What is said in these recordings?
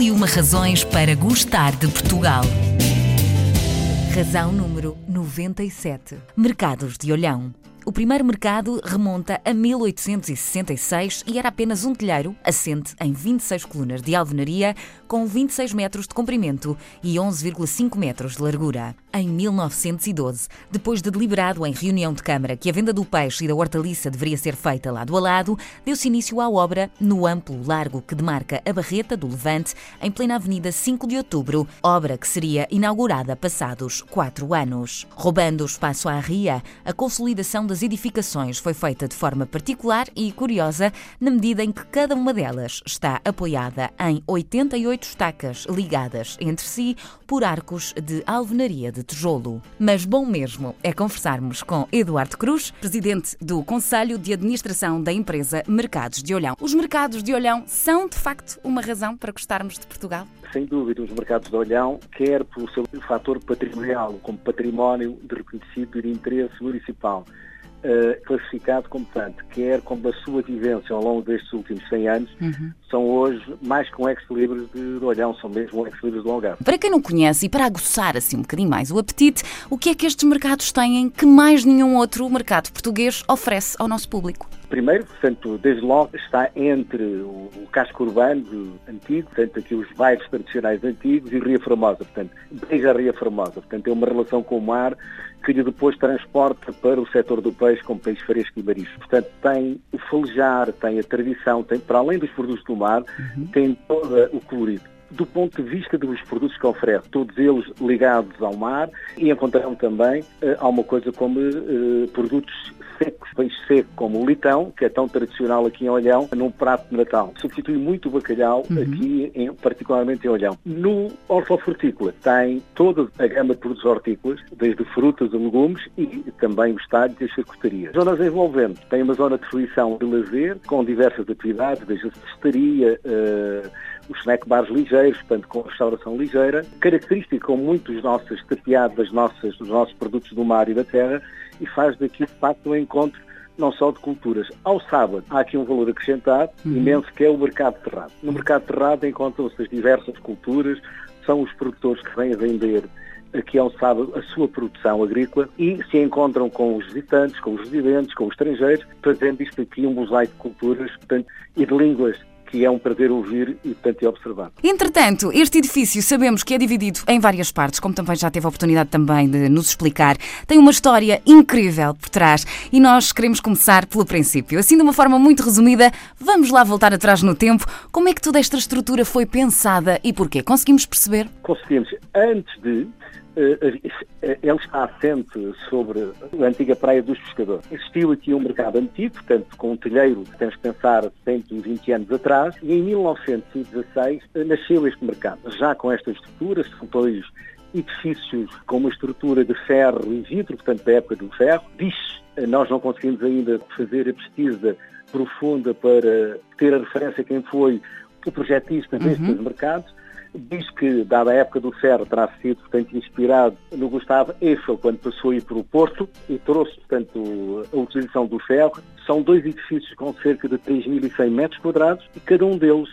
E uma razões para gostar de Portugal. Razão número 97. Mercados de Olhão. O primeiro mercado remonta a 1866 e era apenas um telheiro assente em 26 colunas de alvenaria com 26 metros de comprimento e 11,5 metros de largura. Em 1912, depois de deliberado em reunião de Câmara que a venda do peixe e da hortaliça deveria ser feita lado a lado, deu-se início à obra no amplo largo que demarca a Barreta do Levante, em plena Avenida 5 de Outubro, obra que seria inaugurada passados quatro anos. Roubando o espaço à ria, a consolidação das edificações foi feita de forma particular e curiosa, na medida em que cada uma delas está apoiada em 88 estacas ligadas entre si por arcos de alvenaria de tijolo. Mas bom mesmo é conversarmos com Eduardo Cruz, presidente do Conselho de Administração da empresa Mercados de Olhão. Os mercados de Olhão são, de facto, uma razão para gostarmos de Portugal? Sem dúvida, os mercados de Olhão, quer pelo seu fator patrimonial, como património de reconhecido de interesse municipal, uh, classificado como tanto, quer como a sua vivência ao longo destes últimos 100 anos, uhum. são hoje mais que um ex-libris de, Olhão, são mesmo um ex-libris do Algarve. Para quem não conhece e para aguçar assim um bocadinho mais o apetite, o que é que estes mercados têm que mais nenhum outro mercado português oferece ao nosso público? Primeiro, portanto, desde logo está entre o, o casco urbano antigo, portanto, aqui os bairros tradicionais antigos e Ria Formosa, portanto, desde a Ria Formosa, portanto, tem uma relação com o mar que lhe depois transporta para o setor do peixe como peixe fresco e marisco. Portanto, tem o falejar, tem a tradição, tem, para além dos produtos do mar, uhum. tem todo o colorido do ponto de vista dos produtos que oferece, todos eles ligados ao mar e encontramos também uh, alguma coisa como uh, produtos secos, peixe seco, como o litão, que é tão tradicional aqui em Olhão, num prato de Natal. Substitui muito o bacalhau uhum. aqui, em, particularmente em Olhão. No hortofrutícola tem toda a gama de produtos hortícolas, desde frutas a legumes e também os talhos e as charcutarias. Zonas envolventes tem uma zona de fruição de lazer, com diversas atividades, desde a cestaria, uh, os snack bars ligeiros, portanto com restauração ligeira, característica com muitos nossos tapeados das nossas, dos nossos produtos do mar e da terra e faz daqui de facto um encontro não só de culturas. Ao sábado há aqui um valor acrescentado uhum. imenso que é o mercado terrado. No mercado terrado encontram-se as diversas culturas, são os produtores que vêm a vender aqui ao sábado a sua produção agrícola e se encontram com os visitantes, com os residentes, com os estrangeiros, fazendo isto aqui um mosaico de culturas portanto, e de línguas que é um prazer ouvir e, portanto, observar. Entretanto, este edifício sabemos que é dividido em várias partes, como também já teve a oportunidade também de nos explicar. Tem uma história incrível por trás e nós queremos começar pelo princípio. Assim, de uma forma muito resumida, vamos lá voltar atrás no tempo. Como é que toda esta estrutura foi pensada e porquê? Conseguimos perceber? Conseguimos. Antes de ele está assente sobre a antiga Praia dos Pescadores. Existiu aqui um mercado antigo, portanto, com um telheiro, temos que pensar, 120 anos atrás, e em 1916 eh, nasceu este mercado. Já com esta estrutura, são dois edifícios com uma estrutura de ferro e vidro, portanto, da época do ferro. Diz, nós não conseguimos ainda fazer a pesquisa profunda para ter a referência quem foi o projetista destes uhum. mercados, Diz que, dada a época do ferro, terá sido, portanto, inspirado no Gustavo Eiffel, quando passou a ir para o Porto e trouxe, portanto, a utilização do ferro. São dois edifícios com cerca de 3.100 metros quadrados e cada um deles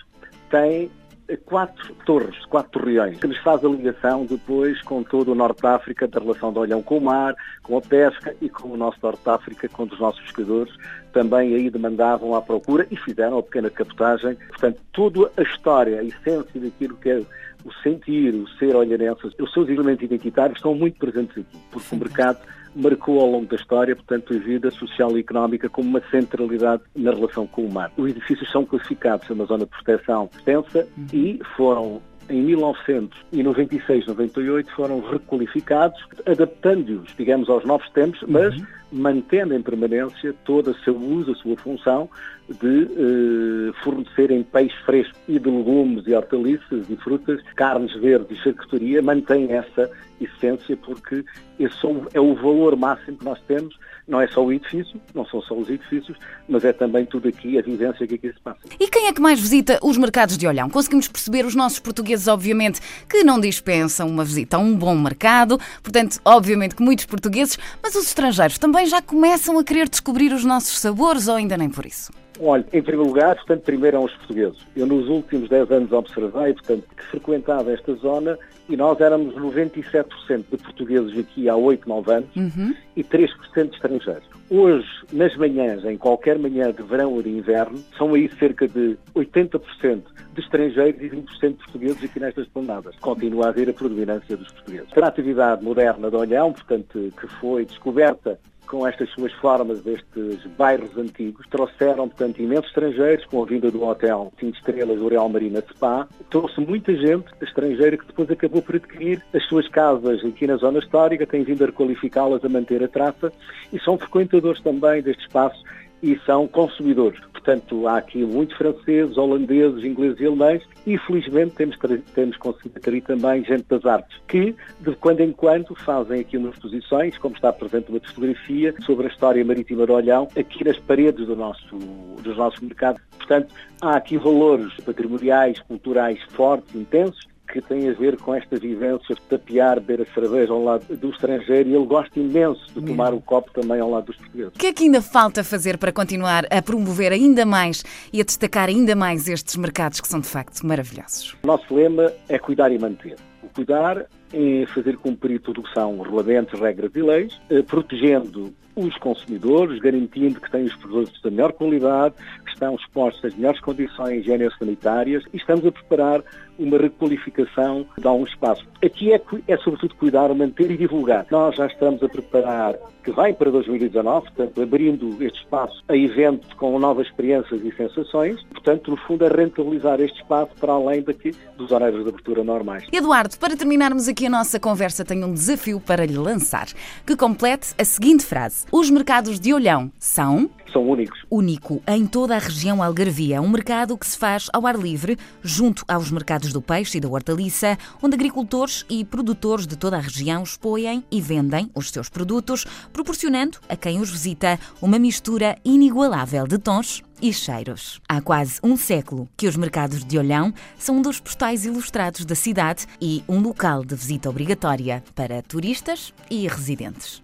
tem quatro torres, quatro torreões, que nos faz a ligação depois com todo o Norte de África, da relação do Olhão com o mar, com a pesca e com o nosso Norte de África, quando os nossos pescadores também aí demandavam à procura e fizeram a pequena capotagem. Portanto, toda a história, a essência daquilo que é o sentir, o ser olharense, os seus elementos identitários estão muito presentes aqui, porque o mercado marcou ao longo da história, portanto, a vida social e económica como uma centralidade na relação com o mar. Os edifícios são classificados numa zona de proteção extensa e foram em 1996, 98 foram requalificados, adaptando-os, digamos, aos novos tempos, mas uhum. mantendo em permanência todo o seu uso, a sua função de eh, fornecerem peixe fresco e de legumes e hortaliças e frutas, carnes verdes e charcutaria, mantém essa essência porque esse é o valor máximo que nós temos não é só o edifício, não são só os edifícios, mas é também tudo aqui, a vivência que aqui se passa. E quem é que mais visita os mercados de Olhão? Conseguimos perceber os nossos portugueses, obviamente, que não dispensam uma visita a um bom mercado, portanto, obviamente que muitos portugueses, mas os estrangeiros também já começam a querer descobrir os nossos sabores ou ainda nem por isso? Olha, em primeiro lugar, portanto, primeiro são os portugueses. Eu nos últimos 10 anos observei, portanto, que frequentava esta zona e nós éramos 97% de portugueses aqui há 8, 9 anos uhum. e 3% de estrangeiros. Hoje, nas manhãs, em qualquer manhã de verão ou de inverno, são aí cerca de 80% de estrangeiros e 20% de portugueses aqui nestas planadas. Continua a haver a predominância dos portugueses. A atividade moderna de Olhão, portanto, que foi descoberta com estas suas formas destes bairros antigos, trouxeram, portanto, imensos estrangeiros, com a vinda do hotel 5 estrelas do Real Marina Spa, trouxe muita gente estrangeira que depois acabou por adquirir as suas casas aqui na zona histórica, tem vindo a requalificá-las, a manter a traça e são frequentadores também deste espaço e são consumidores. Portanto, há aqui muitos franceses, holandeses, ingleses e alemães e, felizmente, temos, temos conseguido ter também gente das artes, que, de quando em quando, fazem aqui umas exposições, como está presente uma fotografia, sobre a história marítima de Olhão, aqui nas paredes do nosso, dos nossos mercados. Portanto, há aqui valores patrimoniais, culturais fortes, intensos, que tem a ver com esta vivência de tapear, beber a cerveja ao lado do estrangeiro e ele gosta imenso de tomar o copo também ao lado dos portugueses. O que é que ainda falta fazer para continuar a promover ainda mais e a destacar ainda mais estes mercados que são de facto maravilhosos? O nosso lema é cuidar e manter. O cuidar é fazer cumprir tudo o que são regulamentos, regras e leis, eh, protegendo os consumidores, garantindo que têm os produtos da melhor qualidade, que estão expostos às melhores condições higiênico-sanitárias e estamos a preparar uma requalificação de algum espaço. Aqui é, é sobretudo cuidar, manter e divulgar. Nós já estamos a preparar, que vai para 2019, portanto, abrindo este espaço a eventos com novas experiências e sensações. Portanto, no fundo, é rentabilizar este espaço para além daqui dos horários de abertura normais. Eduardo, para terminarmos aqui a nossa conversa, tenho um desafio para lhe lançar, que complete a seguinte frase. Os mercados de Olhão são são únicos. Único em toda a região Algarvia, um mercado que se faz ao ar livre, junto aos mercados do peixe e da hortaliça, onde agricultores e produtores de toda a região expõem e vendem os seus produtos, proporcionando a quem os visita uma mistura inigualável de tons e cheiros. Há quase um século que os mercados de Olhão são um dos postais ilustrados da cidade e um local de visita obrigatória para turistas e residentes.